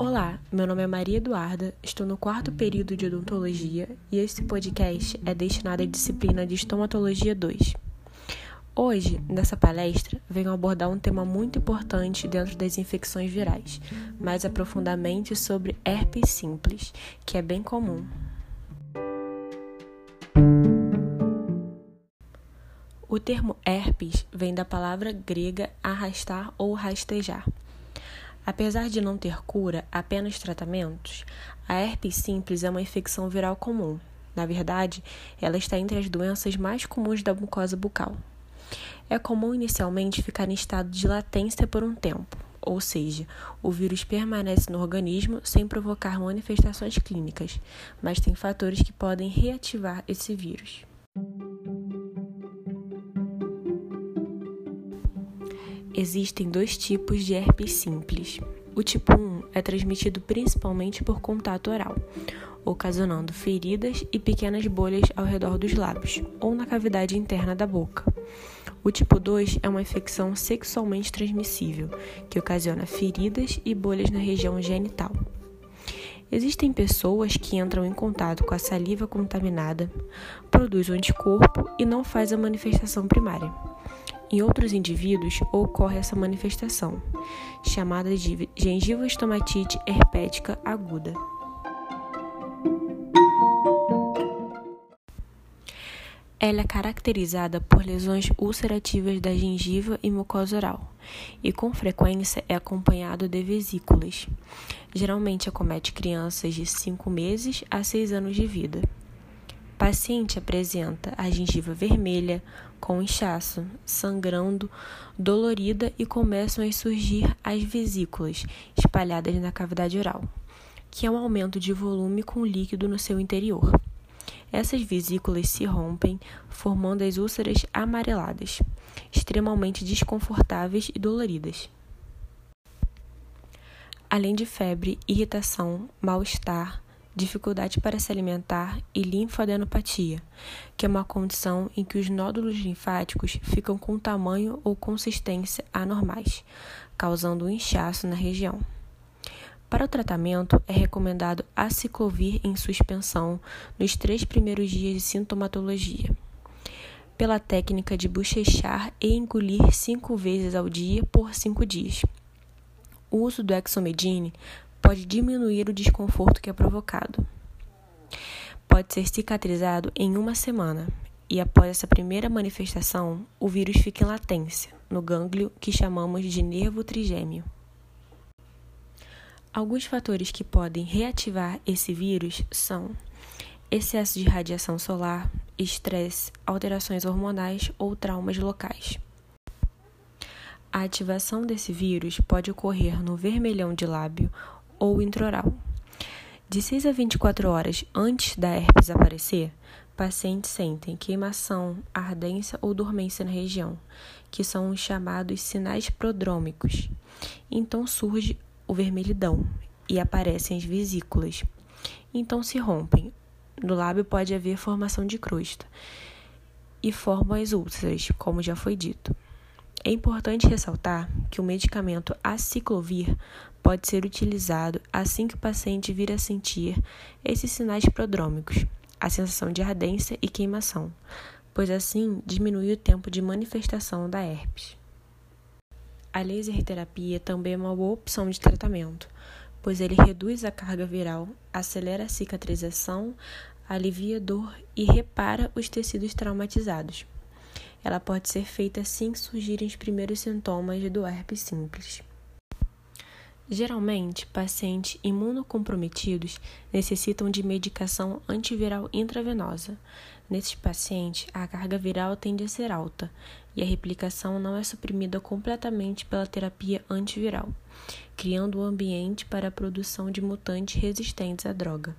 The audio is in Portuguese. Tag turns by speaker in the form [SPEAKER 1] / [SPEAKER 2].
[SPEAKER 1] Olá, meu nome é Maria Eduarda, estou no quarto período de odontologia e este podcast é destinado à disciplina de estomatologia 2. Hoje, nessa palestra, venho abordar um tema muito importante dentro das infecções virais, mais aprofundadamente sobre herpes simples, que é bem comum. O termo herpes vem da palavra grega arrastar ou rastejar. Apesar de não ter cura, apenas tratamentos, a herpes simples é uma infecção viral comum. Na verdade, ela está entre as doenças mais comuns da mucosa bucal. É comum inicialmente ficar em estado de latência por um tempo, ou seja, o vírus permanece no organismo sem provocar manifestações clínicas, mas tem fatores que podem reativar esse vírus. Existem dois tipos de herpes simples. O tipo 1 é transmitido principalmente por contato oral, ocasionando feridas e pequenas bolhas ao redor dos lábios ou na cavidade interna da boca. O tipo 2 é uma infecção sexualmente transmissível, que ocasiona feridas e bolhas na região genital. Existem pessoas que entram em contato com a saliva contaminada, produzem anticorpo e não faz a manifestação primária. Em outros indivíduos ocorre essa manifestação, chamada de gengivoestomatite herpética aguda. Ela é caracterizada por lesões ulcerativas da gengiva e mucosa oral, e com frequência é acompanhado de vesículas. Geralmente acomete crianças de 5 meses a 6 anos de vida paciente apresenta a gengiva vermelha, com inchaço, sangrando, dolorida e começam a surgir as vesículas espalhadas na cavidade oral, que é um aumento de volume com líquido no seu interior. Essas vesículas se rompem, formando as úlceras amareladas, extremamente desconfortáveis e doloridas. Além de febre, irritação, mal-estar, dificuldade para se alimentar e linfadenopatia, que é uma condição em que os nódulos linfáticos ficam com tamanho ou consistência anormais, causando um inchaço na região. Para o tratamento, é recomendado aciclovir em suspensão nos três primeiros dias de sintomatologia, pela técnica de bochechar e engolir cinco vezes ao dia por cinco dias. O uso do exomedine pode diminuir o desconforto que é provocado. Pode ser cicatrizado em uma semana e, após essa primeira manifestação, o vírus fica em latência, no gânglio que chamamos de nervo trigêmeo. Alguns fatores que podem reativar esse vírus são excesso de radiação solar, estresse, alterações hormonais ou traumas locais. A ativação desse vírus pode ocorrer no vermelhão de lábio ou intraoral. De 6 a 24 horas antes da herpes aparecer, pacientes sentem queimação, ardência ou dormência na região, que são os chamados sinais prodrômicos. Então surge o vermelhidão e aparecem as vesículas. Então se rompem. No lábio pode haver formação de crosta e formam as úlceras, como já foi dito. É importante ressaltar que o medicamento aciclovir pode ser utilizado assim que o paciente vir a sentir esses sinais prodrômicos, a sensação de ardência e queimação, pois assim diminui o tempo de manifestação da herpes. A laser terapia também é uma boa opção de tratamento, pois ele reduz a carga viral, acelera a cicatrização, alivia a dor e repara os tecidos traumatizados. Ela pode ser feita assim que surgirem os primeiros sintomas do herpes simples. Geralmente, pacientes imunocomprometidos necessitam de medicação antiviral intravenosa. Nesses pacientes, a carga viral tende a ser alta e a replicação não é suprimida completamente pela terapia antiviral, criando o um ambiente para a produção de mutantes resistentes à droga.